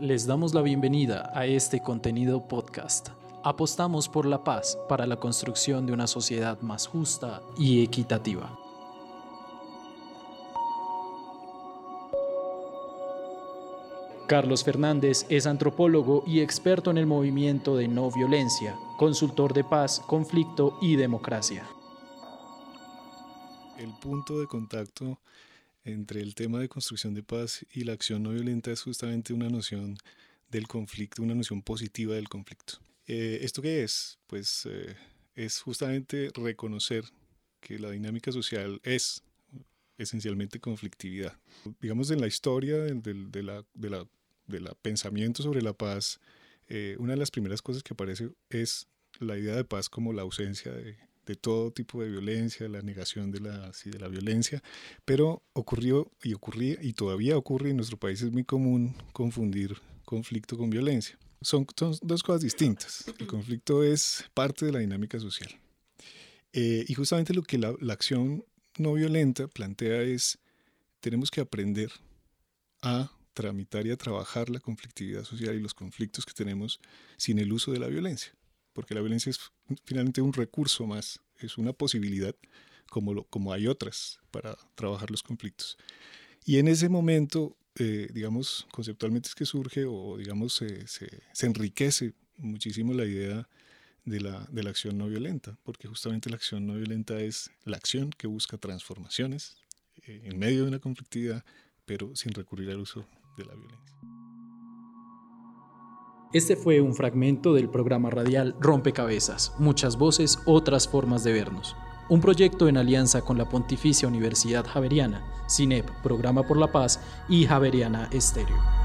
Les damos la bienvenida a este contenido podcast. Apostamos por la paz para la construcción de una sociedad más justa y equitativa. Carlos Fernández es antropólogo y experto en el movimiento de no violencia, consultor de paz, conflicto y democracia. El punto de contacto entre el tema de construcción de paz y la acción no violenta es justamente una noción del conflicto, una noción positiva del conflicto. Eh, ¿Esto qué es? Pues eh, es justamente reconocer que la dinámica social es esencialmente conflictividad. Digamos, en la historia de, la, de la, pensamiento sobre la paz, eh, una de las primeras cosas que aparece es la idea de paz como la ausencia de, de todo tipo de violencia, la negación de la, de la violencia, pero ocurrió y ocurría y todavía ocurre en nuestro país es muy común confundir conflicto con violencia. Son, dos cosas distintas. El conflicto es parte de la dinámica social. Eh, y justamente lo que la, la acción no violenta plantea es, tenemos que aprender a tramitar y a trabajar la conflictividad social y los conflictos que tenemos sin el uso de la violencia porque la violencia es finalmente un recurso más, es una posibilidad como, como hay otras para trabajar los conflictos. Y en ese momento, eh, digamos, conceptualmente es que surge o, digamos, se, se, enriquece muchísimo la idea de la, de la acción no violenta, porque justamente la acción no violenta es la acción que busca transformaciones eh, en medio de una conflictividad, pero sin recurrir al uso de la violencia. Este fue un fragmento del programa radial Rompecabezas, muchas voces, otras formas de vernos. Un proyecto en alianza con la Pontificia Universidad Javeriana, CINEP, Programa por la Paz y Javeriana Estéreo.